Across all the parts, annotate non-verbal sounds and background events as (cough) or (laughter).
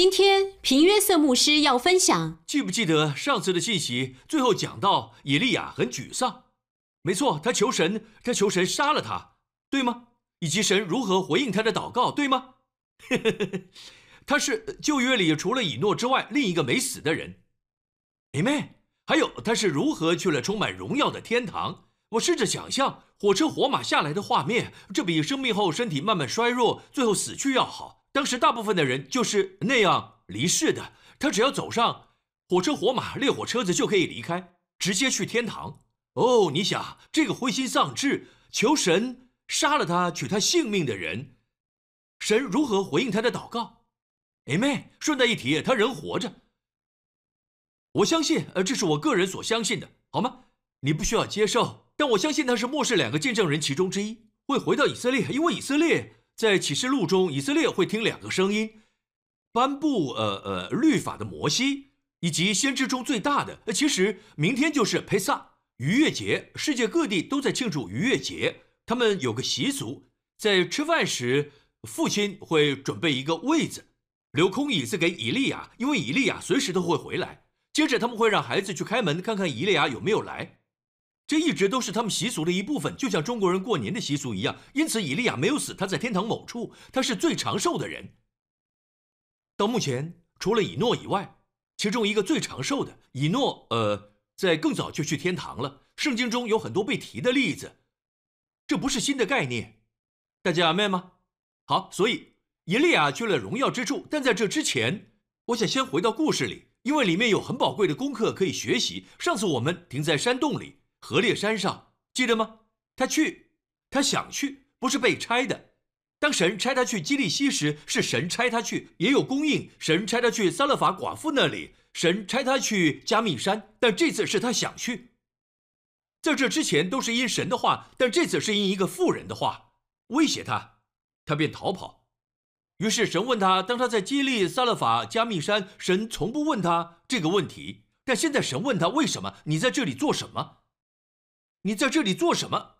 今天平约瑟牧师要分享，记不记得上次的信息最后讲到以利亚很沮丧？没错，他求神，他求神杀了他，对吗？以及神如何回应他的祷告，对吗？(laughs) 他是旧约里除了以诺之外另一个没死的人。Amen。还有他是如何去了充满荣耀的天堂？我试着想象火车火马下来的画面，这比生命后身体慢慢衰弱，最后死去要好。当时大部分的人就是那样离世的。他只要走上火车火马烈火车子就可以离开，直接去天堂。哦，你想这个灰心丧志求神杀了他取他性命的人，神如何回应他的祷告哎妹。顺带一提，他人活着。我相信，呃，这是我个人所相信的，好吗？你不需要接受，但我相信他是末世两个见证人其中之一，会回到以色列，因为以色列。在启示录中，以色列会听两个声音：颁布呃呃律法的摩西，以及先知中最大的。其实明天就是佩萨逾越节，世界各地都在庆祝逾越节。他们有个习俗，在吃饭时，父亲会准备一个位子，留空椅子给以利亚，因为以利亚随时都会回来。接着他们会让孩子去开门，看看以利亚有没有来。这一直都是他们习俗的一部分，就像中国人过年的习俗一样。因此，以利亚没有死，他在天堂某处，他是最长寿的人。到目前，除了以诺以外，其中一个最长寿的以诺，呃，在更早就去天堂了。圣经中有很多被提的例子，这不是新的概念。大家明白吗？好，所以以利亚去了荣耀之处，但在这之前，我想先回到故事里，因为里面有很宝贵的功课可以学习。上次我们停在山洞里。河烈山上，记得吗？他去，他想去，不是被拆的。当神差他去基利西时，是神差他去，也有供应。神差他去撒勒法寡妇那里，神差他去加密山，但这次是他想去。在这之前都是因神的话，但这次是因一个妇人的话威胁他，他便逃跑。于是神问他，当他在基利撒勒法加密山，神从不问他这个问题，但现在神问他为什么？你在这里做什么？你在这里做什么，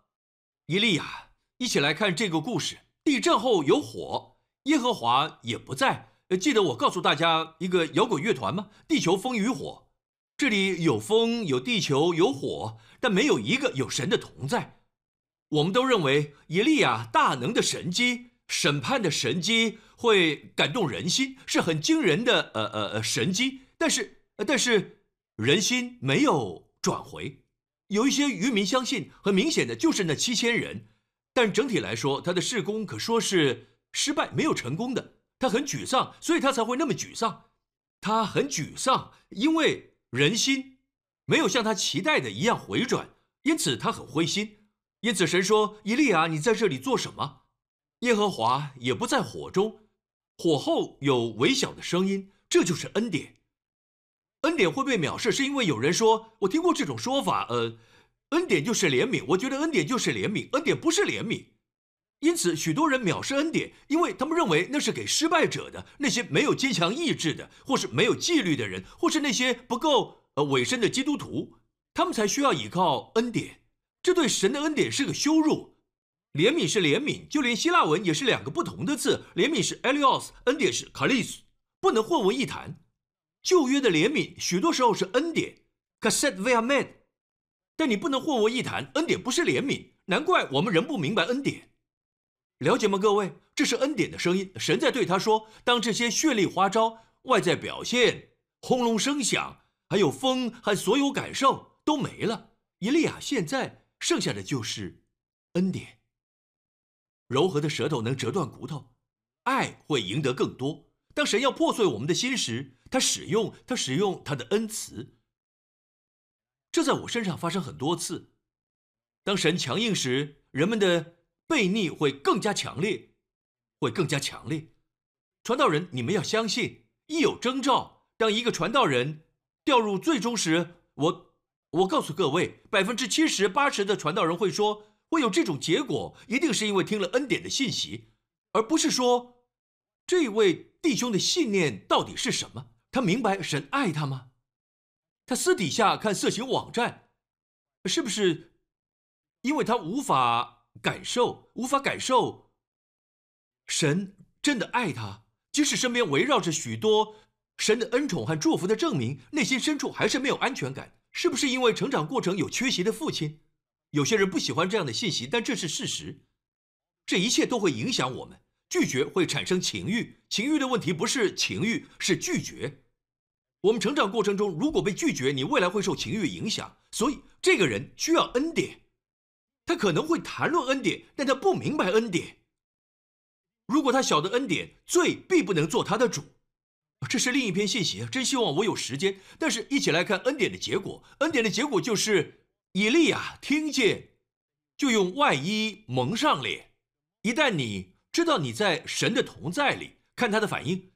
伊利亚？一起来看这个故事。地震后有火，耶和华也不在。记得我告诉大家一个摇滚乐团吗？地球风与火。这里有风，有地球，有火，但没有一个有神的同在。我们都认为以利亚大能的神机、审判的神机会感动人心，是很惊人的呃呃呃神机。但是但是人心没有转回。有一些渔民相信，很明显的就是那七千人，但整体来说，他的试工可说是失败，没有成功的。他很沮丧，所以他才会那么沮丧。他很沮丧，因为人心没有像他期待的一样回转，因此他很灰心。因此神说：“以利亚，你在这里做什么？”耶和华也不在火中，火后有微小的声音，这就是恩典。恩典会被藐视，是因为有人说，我听过这种说法，呃，恩典就是怜悯。我觉得恩典就是怜悯，恩典不是怜悯。因此，许多人藐视恩典，因为他们认为那是给失败者的，那些没有坚强意志的，或是没有纪律的人，或是那些不够呃委身的基督徒，他们才需要依靠恩典。这对神的恩典是个羞辱。怜悯是怜悯，就连希腊文也是两个不同的字，怜悯是 elios，恩典是 kalis，不能混为一谈。旧约的怜悯许多时候是恩典 c a s s e t t e via man，但你不能混为一谈，恩典不是怜悯，难怪我们人不明白恩典。了解吗，各位？这是恩典的声音，神在对他说：当这些绚丽花招、外在表现、轰隆声响，还有风和所有感受都没了，以利亚现在剩下的就是恩典。柔和的舌头能折断骨头，爱会赢得更多。当神要破碎我们的心时，他使用他使用他的恩慈。这在我身上发生很多次。当神强硬时，人们的悖逆会更加强烈，会更加强烈。传道人，你们要相信，一有征兆，当一个传道人掉入最终时，我我告诉各位，百分之七十八十的传道人会说，会有这种结果，一定是因为听了恩典的信息，而不是说这位。弟兄的信念到底是什么？他明白神爱他吗？他私底下看色情网站，是不是因为他无法感受，无法感受神真的爱他？即使身边围绕着许多神的恩宠和祝福的证明，内心深处还是没有安全感。是不是因为成长过程有缺席的父亲？有些人不喜欢这样的信息，但这是事实。这一切都会影响我们。拒绝会产生情欲，情欲的问题不是情欲，是拒绝。我们成长过程中，如果被拒绝，你未来会受情欲影响。所以，这个人需要恩典。他可能会谈论恩典，但他不明白恩典。如果他晓得恩典，罪必不能做他的主。这是另一篇信息，真希望我有时间。但是，一起来看恩典的结果。恩典的结果就是以利亚听见，就用外衣蒙上脸。一旦你。知道你在神的同在里，看他的反应。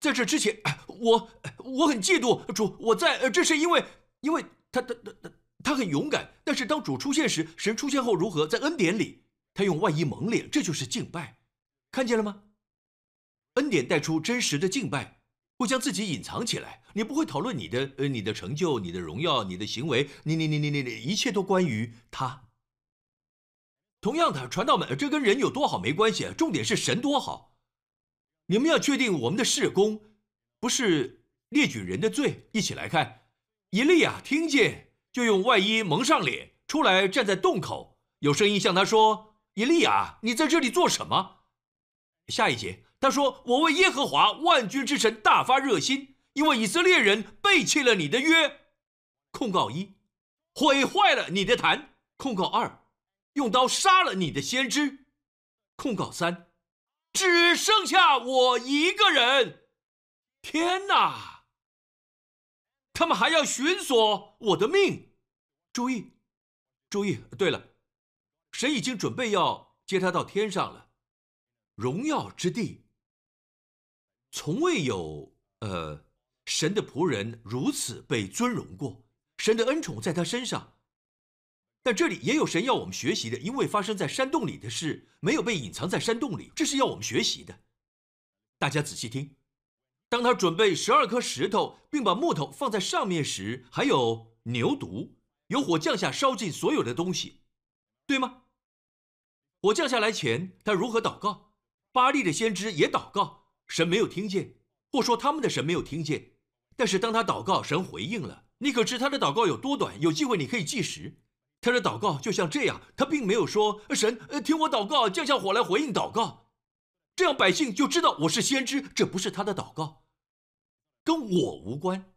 在这之前，(clears throat) 我我很嫉妒主。我在，这是因为，因为他他他他他很勇敢。但是当主出现时，神出现后如何？在恩典里，他用外衣蒙脸，这就是敬拜。看见了吗？恩典带出真实的敬拜，不将自己隐藏起来。你不会讨论你的呃你的成就、你的荣耀、你的行为，你你你你你，一切都关于他。同样的，传道们，这跟人有多好没关系，重点是神多好。你们要确定我们的事工不是列举人的罪。一起来看，以利亚听见，就用外衣蒙上脸，出来站在洞口，有声音向他说：“以利亚，你在这里做什么？”下一节，他说：“我为耶和华万军之神大发热心，因为以色列人背弃了你的约。”控告一，毁坏了你的坛。控告二。用刀杀了你的先知，控告三，只剩下我一个人。天哪！他们还要寻索我的命。注意，注意。对了，神已经准备要接他到天上了，荣耀之地。从未有呃神的仆人如此被尊荣过，神的恩宠在他身上。但这里也有神要我们学习的，因为发生在山洞里的事没有被隐藏在山洞里，这是要我们学习的。大家仔细听，当他准备十二颗石头，并把木头放在上面时，还有牛犊，有火降下烧尽所有的东西，对吗？火降下来前，他如何祷告？巴利的先知也祷告，神没有听见，或说他们的神没有听见。但是当他祷告，神回应了。你可知他的祷告有多短？有机会你可以计时。他的祷告就像这样，他并没有说神，听我祷告，降下火来回应祷告，这样百姓就知道我是先知。这不是他的祷告，跟我无关。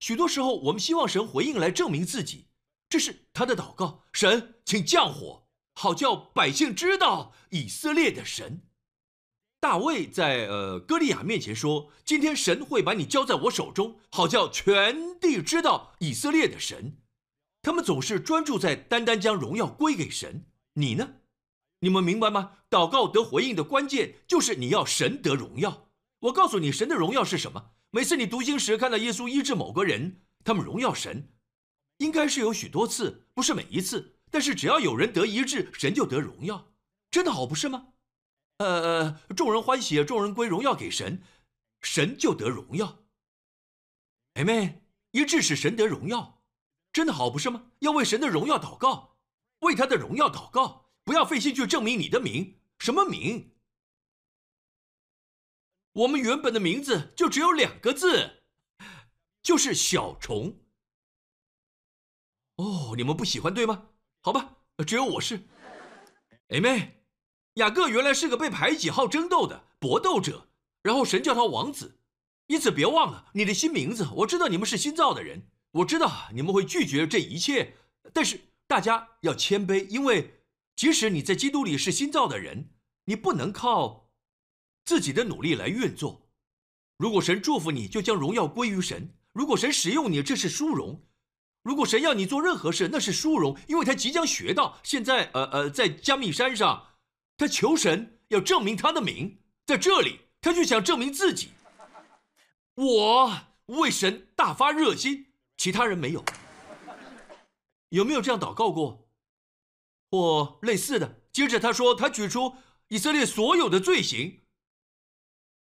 许多时候，我们希望神回应来证明自己，这是他的祷告。神，请降火，好叫百姓知道以色列的神。大卫在呃歌利亚面前说：“今天神会把你交在我手中，好叫全地知道以色列的神。”他们总是专注在单单将荣耀归给神。你呢？你们明白吗？祷告得回应的关键就是你要神得荣耀。我告诉你，神的荣耀是什么？每次你读经时看到耶稣医治某个人，他们荣耀神，应该是有许多次，不是每一次。但是只要有人得医治，神就得荣耀，真的好不是吗？呃呃，众人欢喜，众人归荣耀给神，神就得荣耀。妹妹，医治使神得荣耀。真的好不是吗？要为神的荣耀祷告，为他的荣耀祷告，不要费心去证明你的名。什么名？我们原本的名字就只有两个字，就是小虫。哦，你们不喜欢对吗？好吧，只有我是。哎妹，雅各原来是个被排挤、好争斗的搏斗者，然后神叫他王子，因此别忘了你的新名字。我知道你们是新造的人。我知道你们会拒绝这一切，但是大家要谦卑，因为即使你在基督里是新造的人，你不能靠自己的努力来运作。如果神祝福你，就将荣耀归于神；如果神使用你，这是殊荣；如果神要你做任何事，那是殊荣，因为他即将学到。现在，呃呃，在加密山上，他求神要证明他的名，在这里，他就想证明自己。我为神大发热心。其他人没有，有没有这样祷告过，或类似的？接着他说，他举出以色列所有的罪行，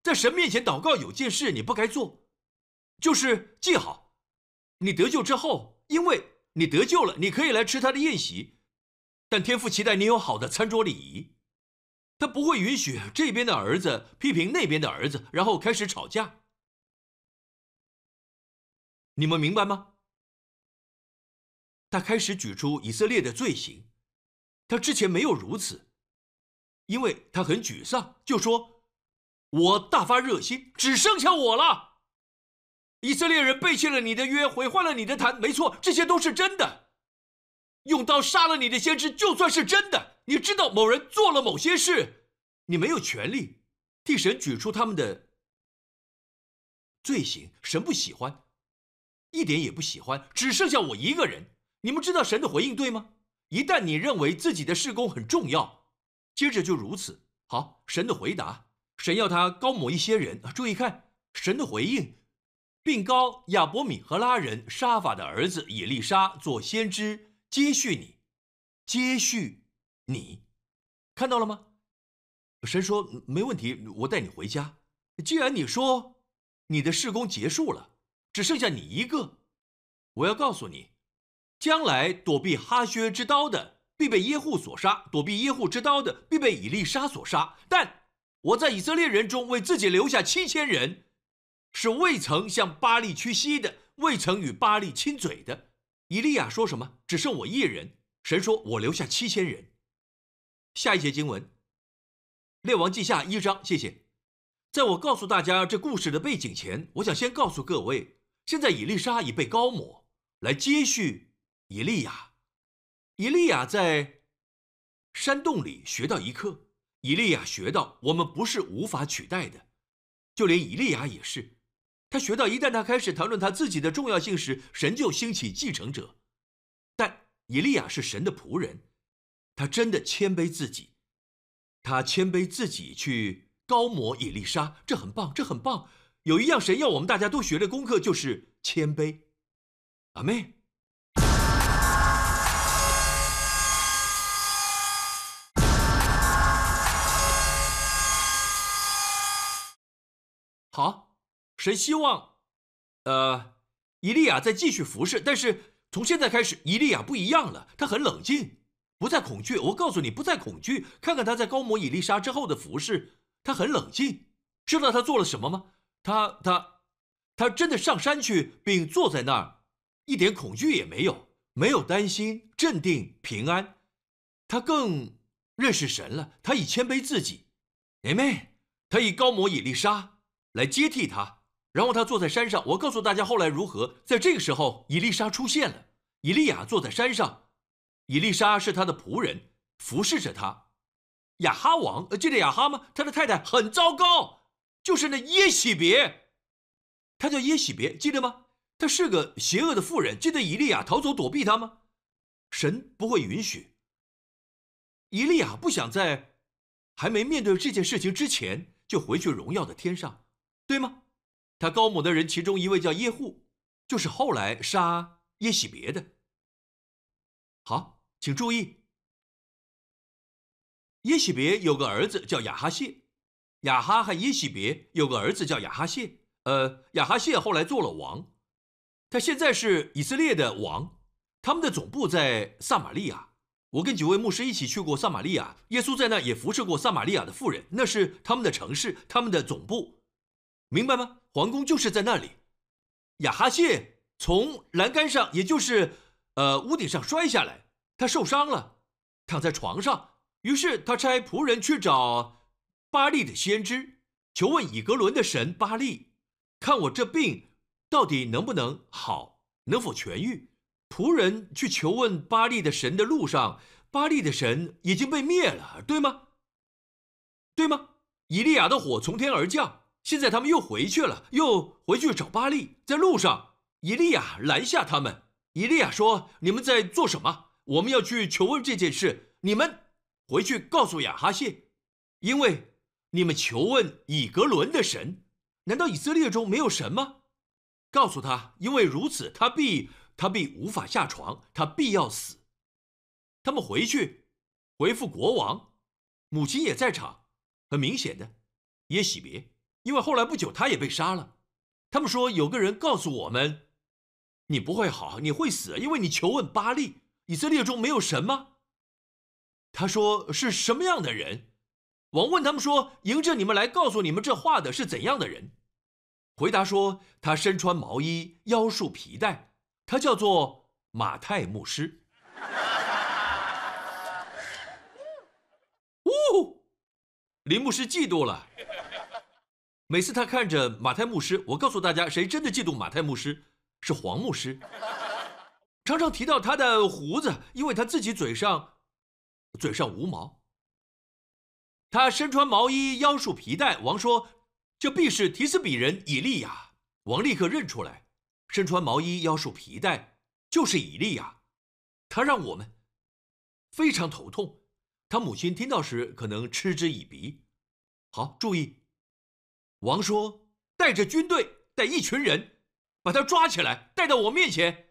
在神面前祷告。有件事你不该做，就是记好，你得救之后，因为你得救了，你可以来吃他的宴席，但天父期待你有好的餐桌礼仪。他不会允许这边的儿子批评那边的儿子，然后开始吵架。你们明白吗？他开始举出以色列的罪行，他之前没有如此，因为他很沮丧，就说：“我大发热心，只剩下我了。以色列人背弃了你的约，毁坏了你的坛，没错，这些都是真的。用刀杀了你的先知，就算是真的。你知道某人做了某些事，你没有权利替神举出他们的罪行，神不喜欢，一点也不喜欢，只剩下我一个人。”你们知道神的回应对吗？一旦你认为自己的事工很重要，接着就如此。好，神的回答，神要他高某一些人。注意看，神的回应，并高亚伯米和拉人沙法的儿子以利沙做先知，接续你，接续你，看到了吗？神说没问题，我带你回家。既然你说你的事工结束了，只剩下你一个，我要告诉你。将来躲避哈薛之刀的，必被耶户所杀；躲避耶户之刀的，必被以利沙所杀。但我在以色列人中为自己留下七千人，是未曾向巴利屈膝的，未曾与巴利亲嘴的。以利亚说什么？只剩我一人。神说：“我留下七千人。”下一节经文，《列王记下》一章。谢谢。在我告诉大家这故事的背景前，我想先告诉各位，现在以利沙已被高抹，来接续。以利亚，以利亚在山洞里学到一课。以利亚学到，我们不是无法取代的，就连以利亚也是。他学到，一旦他开始谈论他自己的重要性时，神就兴起继承者。但以利亚是神的仆人，他真的谦卑自己，他谦卑自己去高摩以利沙，这很棒，这很棒。有一样神要我们大家都学的功课，就是谦卑。阿妹。好，神希望，呃，伊利亚再继续服侍，但是从现在开始，伊利亚不一样了，他很冷静，不再恐惧。我告诉你，不再恐惧。看看他在高摩伊丽莎之后的服侍，他很冷静。知道他做了什么吗？他他他真的上山去，并坐在那儿，一点恐惧也没有，没有担心，镇定平安。他更认识神了。他以谦卑自己，妹妹，他以高摩以利沙。来接替他，然后他坐在山上。我告诉大家后来如何。在这个时候，伊丽莎出现了。以利亚坐在山上，伊丽莎是他的仆人，服侍着他。亚哈王，呃记得亚哈吗？他的太太很糟糕，就是那耶喜别，他叫耶喜别，记得吗？他是个邪恶的妇人。记得以利亚逃走躲避他吗？神不会允许。以利亚不想在还没面对这件事情之前就回去荣耀的天上。对吗？他高某的人其中一位叫耶户，就是后来杀耶喜别的。好，请注意，耶喜别有个儿子叫亚哈谢，亚哈和耶喜别有个儿子叫亚哈谢。呃，亚哈谢后来做了王，他现在是以色列的王，他们的总部在撒玛利亚。我跟几位牧师一起去过撒玛利亚，耶稣在那也服侍过撒玛利亚的妇人，那是他们的城市，他们的总部。明白吗？皇宫就是在那里。亚哈谢从栏杆上，也就是呃屋顶上摔下来，他受伤了，躺在床上。于是他差仆人去找巴利的先知，求问以格伦的神巴利，看我这病到底能不能好，能否痊愈。仆人去求问巴利的神的路上，巴利的神已经被灭了，对吗？对吗？以利亚的火从天而降。现在他们又回去了，又回去找巴利。在路上，以利亚拦下他们。以利亚说：“你们在做什么？我们要去求问这件事。你们回去告诉亚哈谢，因为你们求问以格伦的神。难道以色列中没有神吗？告诉他，因为如此，他必他必无法下床，他必要死。他们回去回复国王，母亲也在场。很明显的，耶喜别。”因为后来不久，他也被杀了。他们说有个人告诉我们：“你不会好，你会死，因为你求问巴利。以色列中没有神吗？”他说：“是什么样的人？王问他们说：“迎着你们来告诉你们这话的是怎样的人？”回答说：“他身穿毛衣，腰束皮带，他叫做马太牧师。”呜，林牧师嫉妒了。每次他看着马太牧师，我告诉大家，谁真的嫉妒马太牧师？是黄牧师。常常提到他的胡子，因为他自己嘴上，嘴上无毛。他身穿毛衣，腰束皮带。王说：“这必是提斯比人以利亚。”王立刻认出来，身穿毛衣，腰束皮带，就是以利亚。他让我们非常头痛。他母亲听到时可能嗤之以鼻。好，注意，王说带着军队，带一群人，把他抓起来，带到我面前。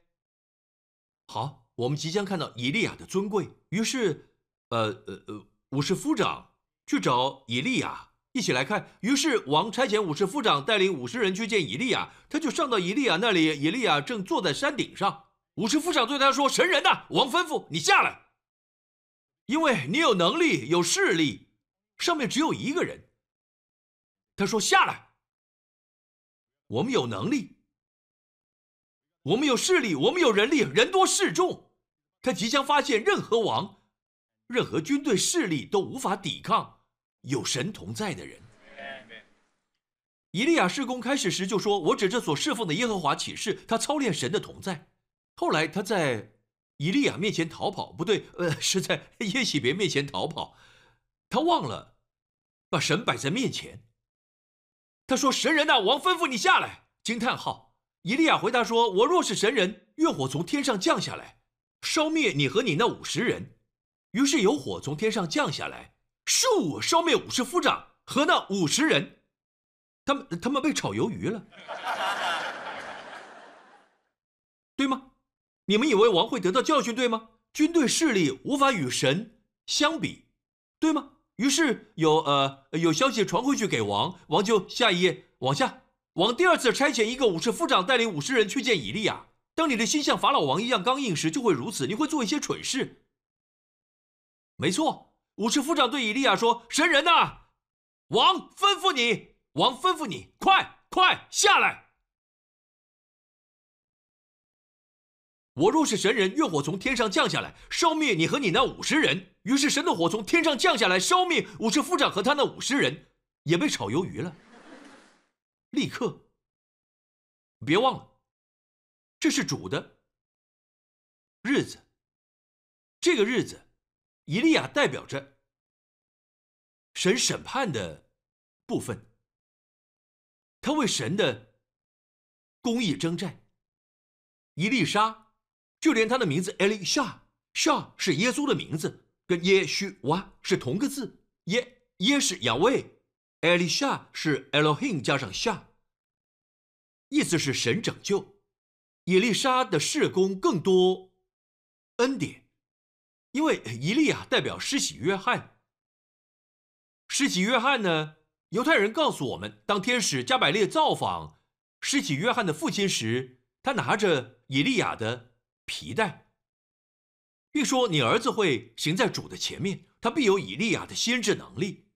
好，我们即将看到以利亚的尊贵。于是，呃呃呃，武士夫长。去找以利亚，一起来看。于是王差遣五十夫长带领五十人去见以利亚，他就上到以利亚那里。以利亚正坐在山顶上。五十夫长对他说：“神人呐，王吩咐你下来，因为你有能力、有势力。上面只有一个人。”他说：“下来，我们有能力，我们有势力，我们有人力，人多势众。他即将发现，任何王、任何军队势力都无法抵抗。”有神同在的人，以利亚施工开始时就说：“我指着所侍奉的耶和华起誓，他操练神的同在。”后来他在以利亚面前逃跑，不对，呃，(laughs) 是在耶喜别面前逃跑。他忘了把神摆在面前。他说：“神人呐，王吩咐你下来。”惊叹号！以利亚回答说：“我若是神人，愿火从天上降下来，烧灭你和你那五十人。”于是有火从天上降下来。树烧灭五十夫长和那五十人，他们他们被炒鱿鱼了，对吗？你们以为王会得到教训，对吗？军队势力无法与神相比，对吗？于是有呃有消息传回去给王，王就下一页往下，王第二次差遣一个武士夫长带领五十人去见以利亚。当你的心像法老王一样刚硬时，就会如此，你会做一些蠢事。没错。武士夫长对以利亚说：“神人呐，王吩咐你，王吩咐你，快快下来！我若是神人，愿火从天上降下来，烧灭你和你那五十人。”于是神的火从天上降下来，烧灭武士夫长和他那五十人，也被炒鱿鱼了。立刻，别忘了，这是主的日子，这个日子。以利亚代表着神审判的部分，他为神的公义征战。伊丽莎，就连他的名字艾丽莎，莎是耶稣的名字，跟耶稣哇是同个字。耶耶是亚威，艾丽莎是 Elohim 加上夏，意思是神拯救。伊丽莎的事工更多恩典。因为以利亚代表施洗约翰，施洗约翰呢？犹太人告诉我们，当天使加百列造访施洗约翰的父亲时，他拿着以利亚的皮带，并说：“你儿子会行在主的前面，他必有以利亚的先知能力。”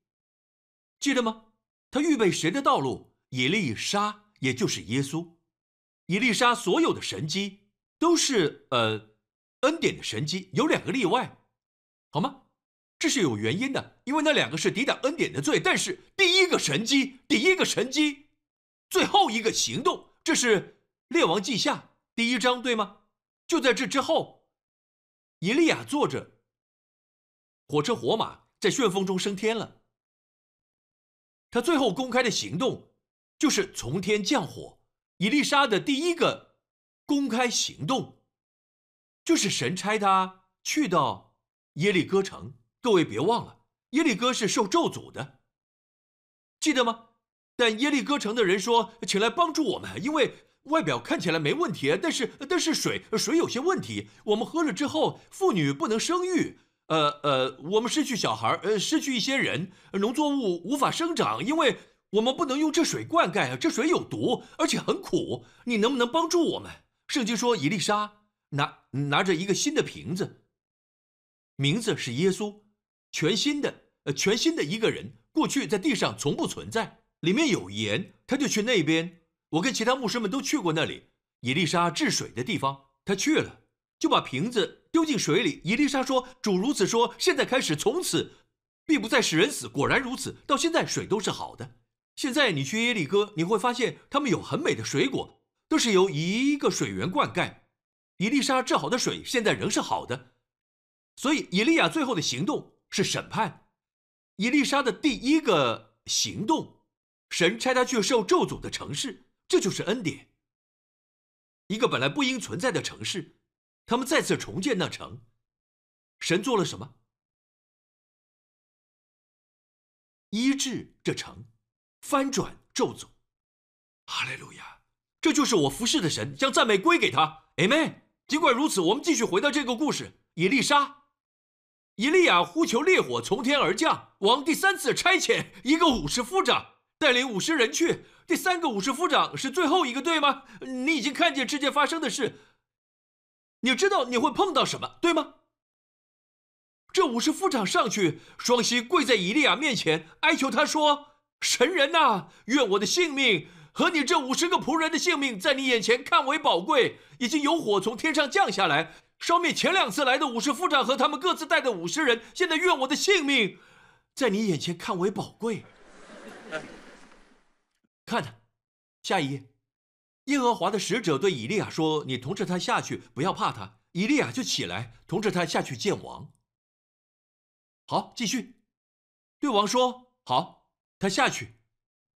记得吗？他预备谁的道路？以利沙，也就是耶稣。以利沙所有的神迹都是呃。恩典的神迹有两个例外，好吗？这是有原因的，因为那两个是抵挡恩典的罪。但是第一个神迹，第一个神迹，最后一个行动，这是列王记下第一章，对吗？就在这之后，以利亚坐着火车火马在旋风中升天了。他最后公开的行动就是从天降火。以利沙的第一个公开行动。就是神差他去到耶利哥城，各位别忘了，耶利哥是受咒诅的，记得吗？但耶利哥城的人说：“请来帮助我们，因为外表看起来没问题，但是但是水水有些问题，我们喝了之后，妇女不能生育，呃呃，我们失去小孩，呃，失去一些人，农作物无法生长，因为我们不能用这水灌溉，这水有毒，而且很苦。你能不能帮助我们？”圣经说，伊丽莎。拿拿着一个新的瓶子，名字是耶稣，全新的呃全新的一个人，过去在地上从不存在，里面有盐，他就去那边。我跟其他牧师们都去过那里，伊丽莎治水的地方，他去了，就把瓶子丢进水里。伊丽莎说：“主如此说，现在开始，从此必不再使人死。”果然如此，到现在水都是好的。现在你去耶利哥，你会发现他们有很美的水果，都是由一个水源灌溉。伊丽莎治好的水现在仍是好的，所以以利亚最后的行动是审判。伊丽莎的第一个行动，神差他去受咒诅的城市，这就是恩典。一个本来不应存在的城市，他们再次重建那城，神做了什么？医治这城，翻转咒诅。哈利路亚！这就是我服侍的神，将赞美归给他。Amen。尽管如此，我们继续回到这个故事。以利沙、以利亚呼求烈火从天而降，王第三次差遣一个武士夫长带领五十人去。第三个武士夫长是最后一个，对吗？你已经看见之间发生的事，你知道你会碰到什么，对吗？这武士夫长上去，双膝跪在以利亚面前，哀求他说：“神人呐，愿我的性命。”和你这五十个仆人的性命，在你眼前看为宝贵。已经有火从天上降下来，烧灭前两次来的武士夫长和他们各自带的五十人。现在愿我的性命，在你眼前看为宝贵。看，下一页，耶和华的使者对以利亚说：“你同着他下去，不要怕他。”以利亚就起来，同着他下去见王。好，继续，对王说：“好，他下去。”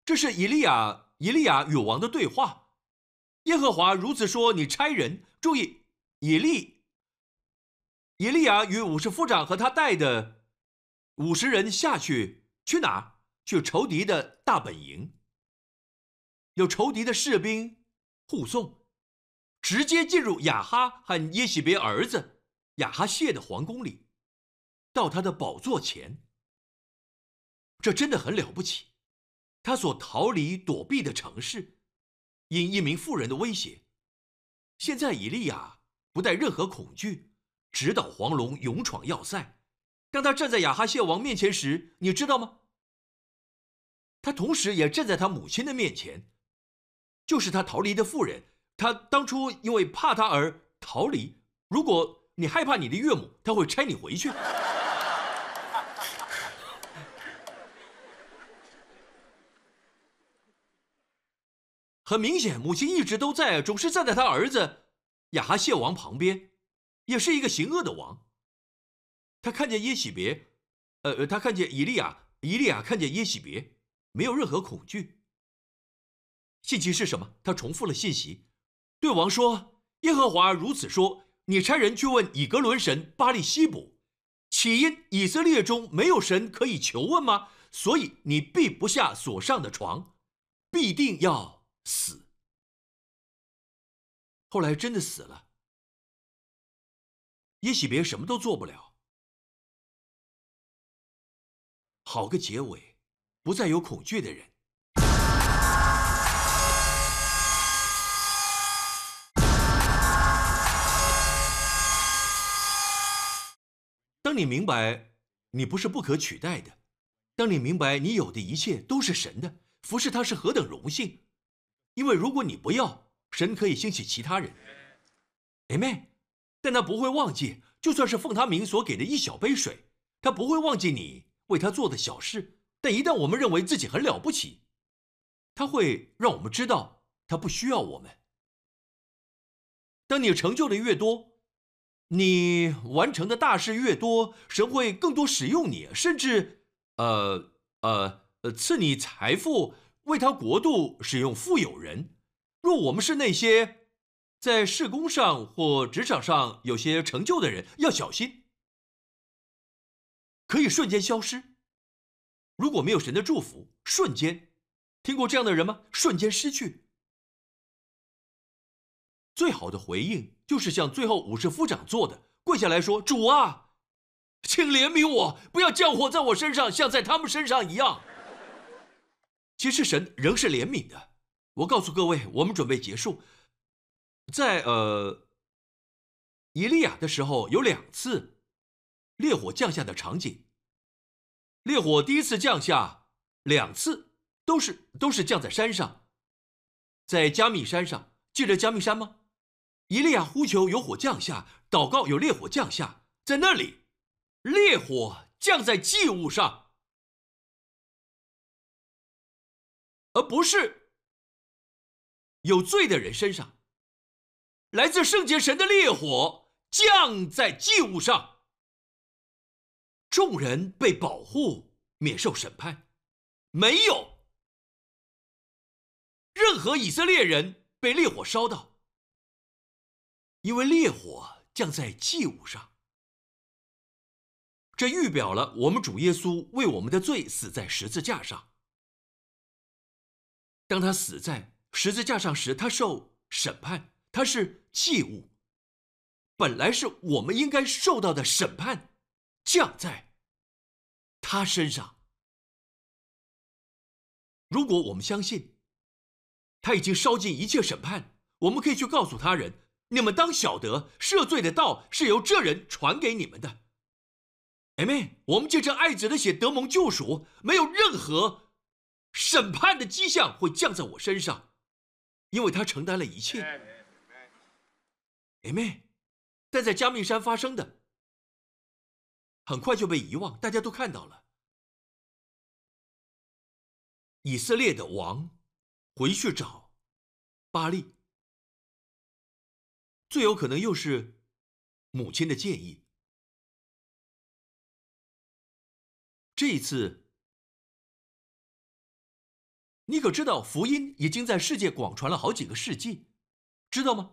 这是以利亚。以利亚与王的对话，耶和华如此说：“你差人注意，以利，以利亚与五十夫长和他带的五十人下去，去哪？去仇敌的大本营。有仇敌的士兵护送，直接进入亚哈和耶喜别儿子亚哈谢的皇宫里，到他的宝座前。这真的很了不起。”他所逃离躲避的城市，因一名妇人的威胁。现在以利亚不带任何恐惧，直捣黄龙，勇闯要塞。当他站在亚哈谢王面前时，你知道吗？他同时也站在他母亲的面前，就是他逃离的妇人。他当初因为怕他而逃离。如果你害怕你的岳母，他会拆你回去。很明显，母亲一直都在，总是站在他儿子亚哈谢王旁边，也是一个行恶的王。他看见耶喜别，呃，他看见以利亚，以利亚看见耶喜别，没有任何恐惧。信息是什么？他重复了信息，对王说：“耶和华如此说，你差人去问以格伦神巴利西卜，起因以色列中没有神可以求问吗？所以你必不下所上的床，必定要。”死，后来真的死了。也许别什么都做不了。好个结尾，不再有恐惧的人。当你明白你不是不可取代的，当你明白你有的一切都是神的，服侍他是何等荣幸。因为如果你不要，神可以兴起其他人，Amen。但他不会忘记，就算是奉他名所给的一小杯水，他不会忘记你为他做的小事。但一旦我们认为自己很了不起，他会让我们知道他不需要我们。当你成就的越多，你完成的大事越多，神会更多使用你，甚至，呃呃，赐你财富。为他国度使用富有人，若我们是那些在事工上或职场上有些成就的人，要小心，可以瞬间消失。如果没有神的祝福，瞬间，听过这样的人吗？瞬间失去。最好的回应就是像最后武士夫长做的，跪下来说：“主啊，请怜悯我，不要降火在我身上，像在他们身上一样。”其实神仍是怜悯的。我告诉各位，我们准备结束。在呃，以利亚的时候有两次烈火降下的场景。烈火第一次降下，两次都是都是降在山上，在加密山上，记着加密山吗？以利亚呼求有火降下，祷告有烈火降下，在那里，烈火降在祭物上，而不是有罪的人身上。来自圣洁神的烈火降在祭物上，众人被保护，免受审判，没有任何以色列人被烈火烧到。因为烈火降在祭物上，这预表了我们主耶稣为我们的罪死在十字架上。当他死在十字架上时，他受审判，他是祭物，本来是我们应该受到的审判，降在他身上。如果我们相信他已经烧尽一切审判，我们可以去告诉他人。你们当晓得，赦罪的道是由这人传给你们的。阿妹，我们借着爱子的血得蒙救赎，没有任何审判的迹象会降在我身上，因为他承担了一切。阿妹，但在加密山发生的，很快就被遗忘，大家都看到了。以色列的王回去找巴利。最有可能又是母亲的建议。这一次，你可知道福音已经在世界广传了好几个世纪，知道吗？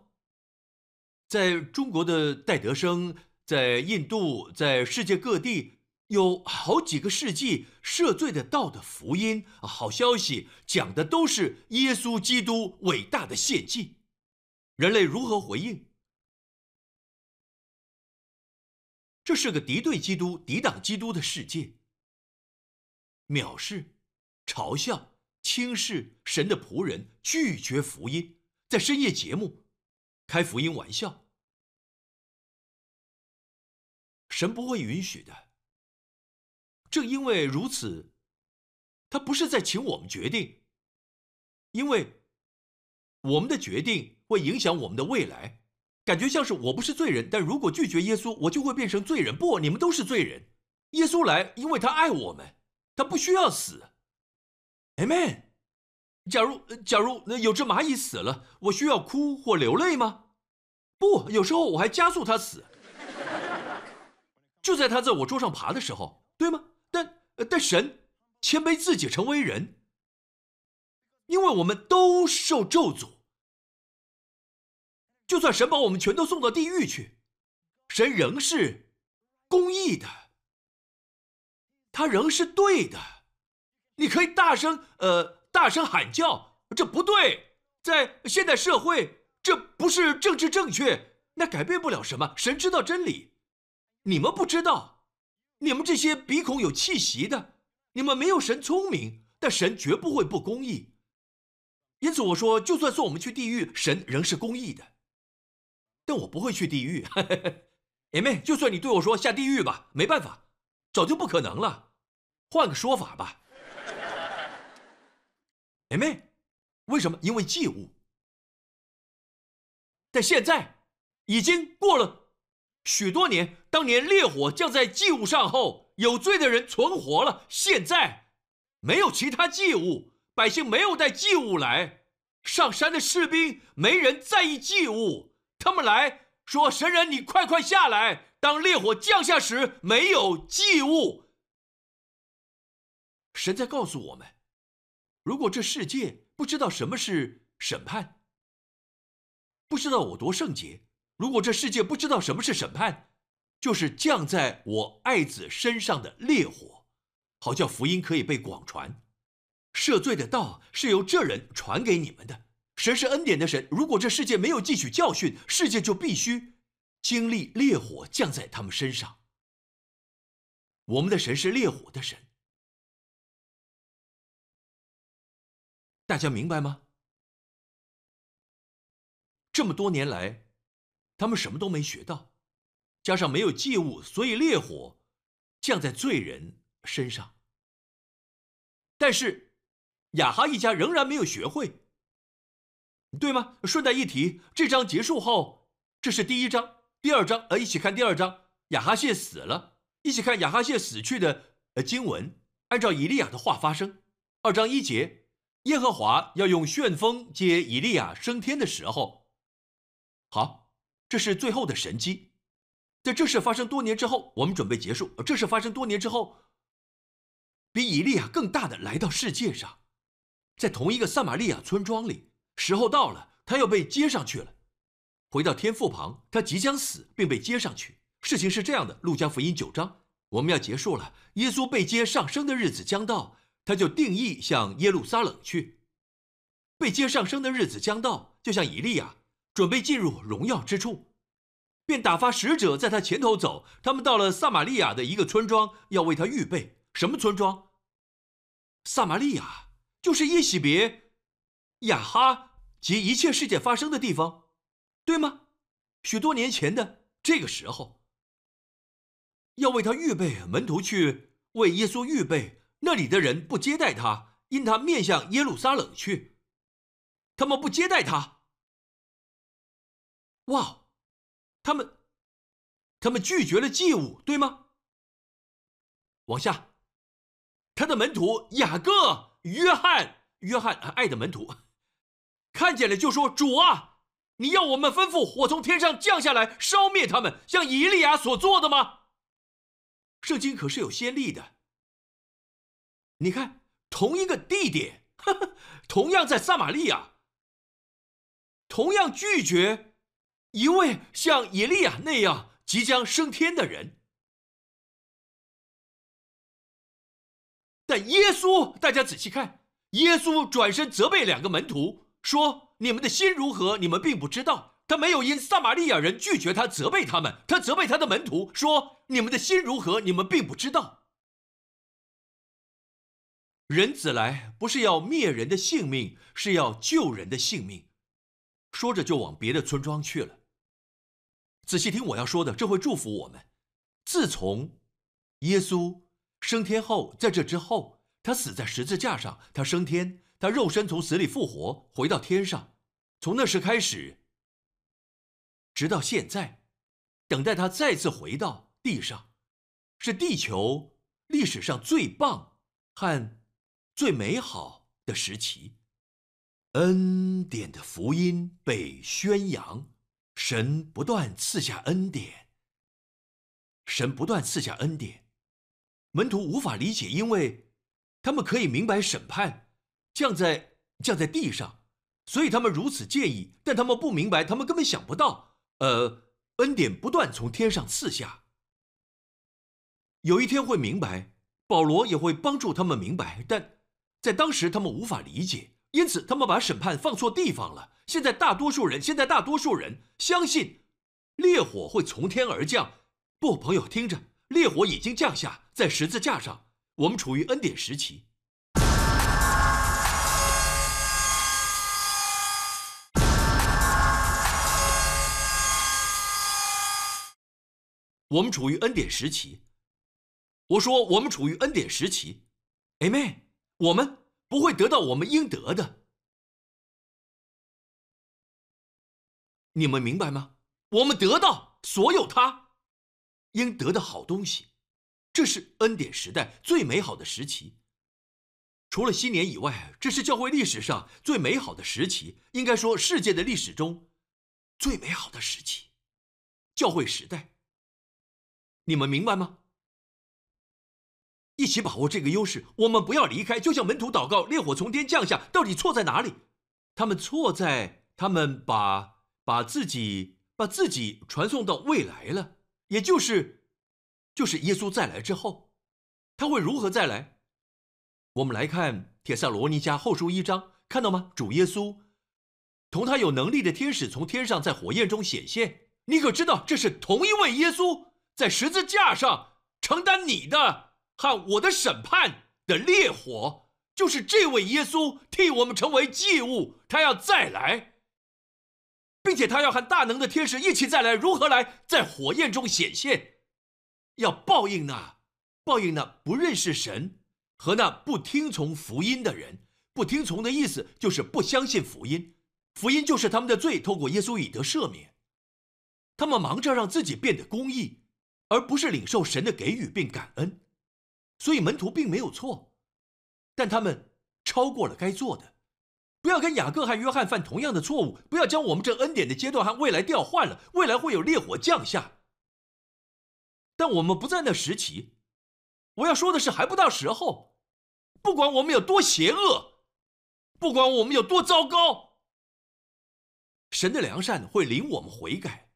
在中国的戴德生，在印度，在世界各地，有好几个世纪赦罪的道的福音好消息，讲的都是耶稣基督伟大的献祭，人类如何回应？这是个敌对基督、抵挡基督的世界，藐视、嘲笑、轻视神的仆人，拒绝福音，在深夜节目开福音玩笑，神不会允许的。正因为如此，他不是在请我们决定，因为我们的决定会影响我们的未来。感觉像是我不是罪人，但如果拒绝耶稣，我就会变成罪人。不，你们都是罪人。耶稣来，因为他爱我们，他不需要死。Amen。假如假如有只蚂蚁死了，我需要哭或流泪吗？不，有时候我还加速它死。就在他在我桌上爬的时候，对吗？但但神谦卑自己成为人，因为我们都受咒诅。就算神把我们全都送到地狱去，神仍是公义的，他仍是对的。你可以大声呃大声喊叫，这不对，在现代社会这不是政治正确，那改变不了什么。神知道真理，你们不知道，你们这些鼻孔有气息的，你们没有神聪明，但神绝不会不公义。因此我说，就算送我们去地狱，神仍是公义的。但我不会去地狱，姐 (laughs) 妹。就算你对我说下地狱吧，没办法，早就不可能了。换个说法吧，姐妹，为什么？因为祭物。但现在已经过了许多年，当年烈火降在祭物上后，有罪的人存活了。现在没有其他祭物，百姓没有带祭物来，上山的士兵没人在意祭物。他们来说：“神人，你快快下来！当烈火降下时，没有祭物。”神在告诉我们：如果这世界不知道什么是审判，不知道我多圣洁；如果这世界不知道什么是审判，就是降在我爱子身上的烈火，好叫福音可以被广传。赦罪的道是由这人传给你们的。神是恩典的神，如果这世界没有汲取教训，世界就必须经历烈火降在他们身上。我们的神是烈火的神，大家明白吗？这么多年来，他们什么都没学到，加上没有祭物，所以烈火降在罪人身上。但是雅哈一家仍然没有学会，对吗？顺带一提，这章结束后，这是第一章，第二章，呃，一起看第二章，雅哈谢死了，一起看雅哈谢死去的呃经文，按照以利亚的话发生。二章一节，耶和华要用旋风接以利亚升天的时候，好，这是最后的神机。在这事发生多年之后，我们准备结束。这事发生多年之后，比以利亚更大的来到世界上，在同一个撒玛利亚村庄里，时候到了，他要被接上去了，回到天父旁，他即将死，并被接上去。事情是这样的，《路加福音》九章，我们要结束了。耶稣被接上升的日子将到，他就定义向耶路撒冷去。被接上升的日子将到，就像以利亚准备进入荣耀之处。便打发使者在他前头走，他们到了撒玛利亚的一个村庄，要为他预备什么村庄？撒玛利亚就是耶喜别、亚哈及一切事件发生的地方，对吗？许多年前的这个时候，要为他预备门徒去为耶稣预备，那里的人不接待他，因他面向耶路撒冷去，他们不接待他。哇！他们，他们拒绝了祭物，对吗？往下，他的门徒雅各、约翰、约翰爱的门徒，看见了就说：“主啊，你要我们吩咐火从天上降下来，烧灭他们，像以利亚所做的吗？”圣经可是有先例的。你看，同一个地点，同样在撒玛利亚，同样拒绝。一位像以利亚那样即将升天的人，但耶稣，大家仔细看，耶稣转身责备两个门徒，说：“你们的心如何？你们并不知道。”他没有因撒玛利亚人拒绝他责备他们，他责备他的门徒说：“你们的心如何？你们并不知道。”人子来不是要灭人的性命，是要救人的性命。说着就往别的村庄去了。仔细听我要说的，这会祝福我们。自从耶稣升天后，在这之后，他死在十字架上，他升天，他肉身从死里复活，回到天上。从那时开始，直到现在，等待他再次回到地上，是地球历史上最棒和最美好的时期。恩典的福音被宣扬。神不断赐下恩典，神不断赐下恩典，门徒无法理解，因为他们可以明白审判降在降在地上，所以他们如此介意。但他们不明白，他们根本想不到，呃，恩典不断从天上赐下。有一天会明白，保罗也会帮助他们明白，但在当时他们无法理解。因此，他们把审判放错地方了。现在，大多数人，现在大多数人相信烈火会从天而降。不，朋友，听着，烈火已经降下，在十字架上。我们处于恩典时期。我们处于恩典时期。我说，我们处于恩典时期。Amen。我们。不会得到我们应得的，你们明白吗？我们得到所有他应得的好东西，这是恩典时代最美好的时期。除了新年以外，这是教会历史上最美好的时期，应该说世界的历史中最美好的时期。教会时代，你们明白吗？一起把握这个优势，我们不要离开。就像门徒祷告，烈火从天降下，到底错在哪里？他们错在他们把把自己把自己传送到未来了，也就是就是耶稣再来之后，他会如何再来？我们来看《铁萨罗尼迦后书》一章，看到吗？主耶稣同他有能力的天使从天上在火焰中显现，你可知道这是同一位耶稣在十字架上承担你的。和我的审判的烈火，就是这位耶稣替我们成为祭物，他要再来，并且他要和大能的天使一起再来。如何来？在火焰中显现，要报应那报应那不认识神和那不听从福音的人。不听从的意思就是不相信福音，福音就是他们的罪，透过耶稣已得赦免。他们忙着让自己变得公义，而不是领受神的给予并感恩。所以门徒并没有错，但他们超过了该做的。不要跟雅各和约翰犯同样的错误，不要将我们这恩典的阶段和未来调换了。未来会有烈火降下，但我们不在那时期。我要说的是，还不到时候。不管我们有多邪恶，不管我们有多糟糕，神的良善会领我们悔改。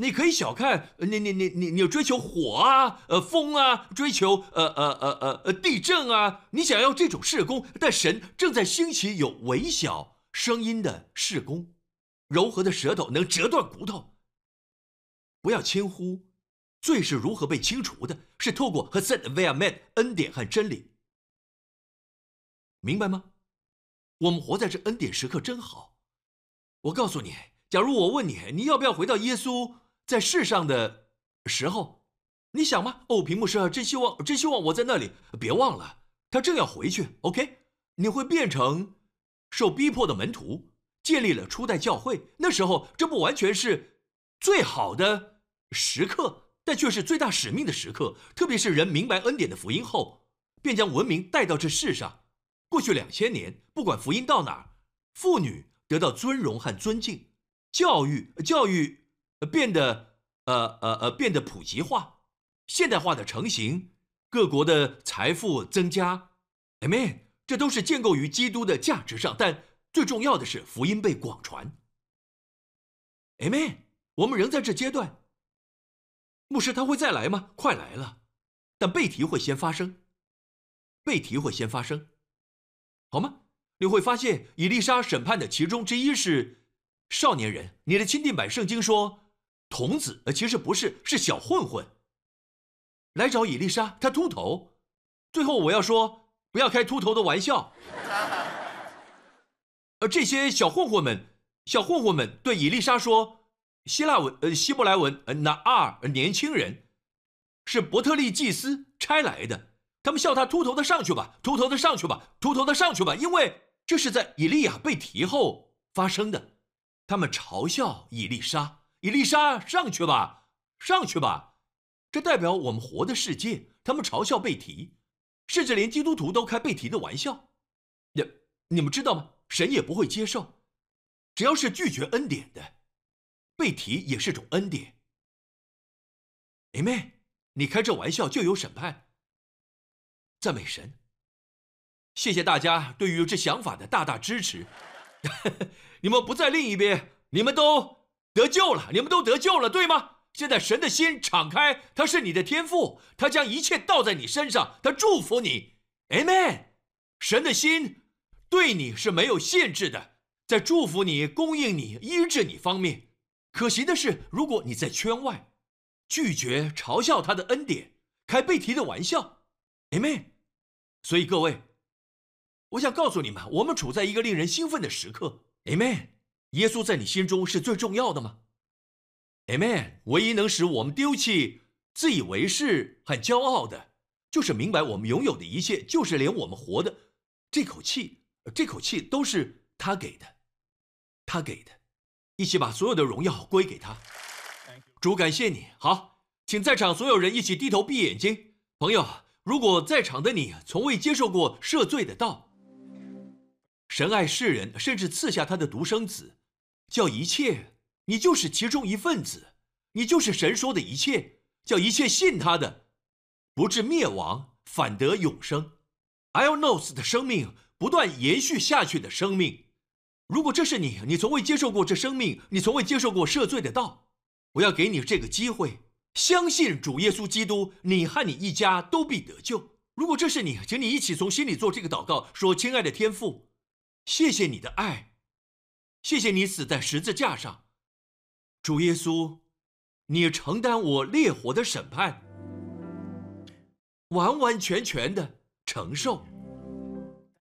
你可以小看你你你你你追求火啊，呃风啊，追求呃呃呃呃呃地震啊，你想要这种事工，但神正在兴起有微小声音的事工，柔和的舌头能折断骨头。不要轻忽，罪是如何被清除的，是透过和 set via man 恩典和真理，明白吗？我们活在这恩典时刻真好。我告诉你，假如我问你，你要不要回到耶稣？在世上的时候，你想吗？哦，屏幕师，真希望，真希望我在那里。别忘了，他正要回去。OK，你会变成受逼迫的门徒，建立了初代教会。那时候，这不完全是最好的时刻，但却是最大使命的时刻。特别是人明白恩典的福音后，便将文明带到这世上。过去两千年，不管福音到哪，妇女得到尊荣和尊敬，教育，教育。变得呃呃呃变得普及化、现代化的成型，各国的财富增加，Amen。这都是建构于基督的价值上，但最重要的是福音被广传，Amen。我们仍在这阶段，牧师他会再来吗？快来了，但背题会先发生，背题会先发生，好吗？你会发现以丽莎审判的其中之一是少年人。你的钦定版圣经说。童子，呃，其实不是，是小混混。来找伊丽莎，他秃头。最后我要说，不要开秃头的玩笑。而 (laughs) 这些小混混们，小混混们对伊丽莎说，希腊文，呃，希伯来文，呃，那二年轻人，是伯特利祭司差来的。他们笑他秃头的上去吧，秃头的上去吧，秃头的上去吧，因为这是在以利亚被提后发生的。他们嘲笑伊丽莎。伊丽莎，上去吧，上去吧，这代表我们活的世界。他们嘲笑贝提，甚至连基督徒都开贝提的玩笑。你你们知道吗？神也不会接受，只要是拒绝恩典的，贝提也是种恩典。妹妹，你开这玩笑就有审判。赞美神，谢谢大家对于这想法的大大支持。(laughs) 你们不在另一边，你们都。得救了，你们都得救了，对吗？现在神的心敞开，他是你的天赋，他将一切倒在你身上，他祝福你，Amen。神的心对你是没有限制的，在祝福你、供应你、医治你方面。可惜的是，如果你在圈外，拒绝嘲笑他的恩典，开被提的玩笑，Amen。所以各位，我想告诉你们，我们处在一个令人兴奋的时刻，Amen。耶稣在你心中是最重要的吗？Amen。唯一能使我们丢弃自以为是、很骄傲的，就是明白我们拥有的一切，就是连我们活的这口气，这口气都是他给的，他给的。一起把所有的荣耀归给他。主，感谢你。好，请在场所有人一起低头闭眼睛。朋友，如果在场的你从未接受过赦罪的道，神爱世人，甚至赐下他的独生子。叫一切，你就是其中一份子，你就是神说的一切。叫一切信他的，不至灭亡，反得永生。I'll knows 的生命不断延续下去的生命。如果这是你，你从未接受过这生命，你从未接受过赦罪的道，我要给你这个机会，相信主耶稣基督，你和你一家都必得救。如果这是你，请你一起从心里做这个祷告，说：“亲爱的天父，谢谢你的爱。”谢谢你死在十字架上，主耶稣，你承担我烈火的审判，完完全全的承受。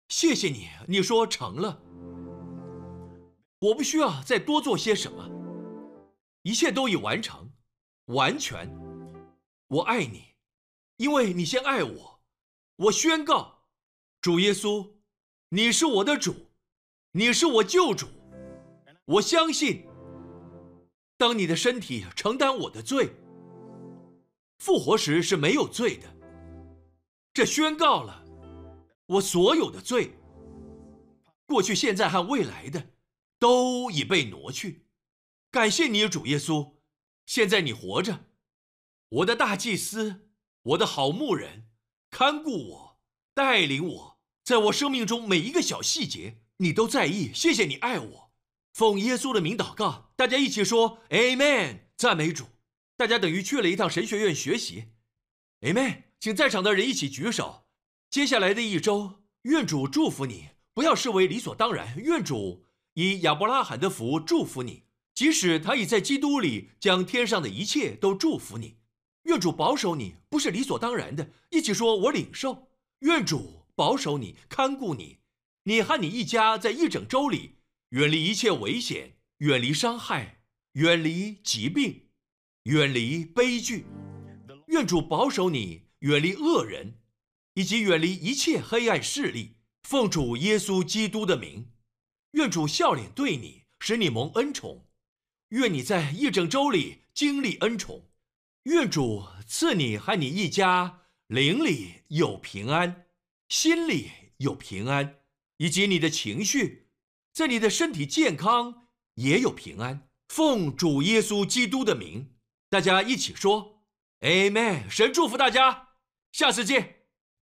谢谢你，你说成了，我不需要再多做些什么，一切都已完成，完全。我爱你，因为你先爱我。我宣告，主耶稣，你是我的主，你是我救主。我相信，当你的身体承担我的罪，复活时是没有罪的。这宣告了我所有的罪，过去、现在和未来的，都已被挪去。感谢你，主耶稣。现在你活着，我的大祭司，我的好牧人，看顾我，带领我，在我生命中每一个小细节，你都在意。谢谢你爱我，奉耶稣的名祷告，大家一起说 Amen，赞美主。大家等于去了一趟神学院学习，Amen。请在场的人一起举手。接下来的一周，愿主祝福你，不要视为理所当然。愿主以亚伯拉罕的福祝福你。即使他已在基督里将天上的一切都祝福你，愿主保守你，不是理所当然的。一起说：“我领受。”愿主保守你，看顾你，你和你一家在一整周里远离一切危险，远离伤害，远离疾病，远离悲剧。愿主保守你，远离恶人，以及远离一切黑暗势力。奉主耶稣基督的名，愿主笑脸对你，使你蒙恩宠。愿你在一整周里经历恩宠，愿主赐你和你一家灵里有平安，心里有平安，以及你的情绪，在你的身体健康也有平安。奉主耶稣基督的名，大家一起说：“Amen。”神祝福大家，下次见。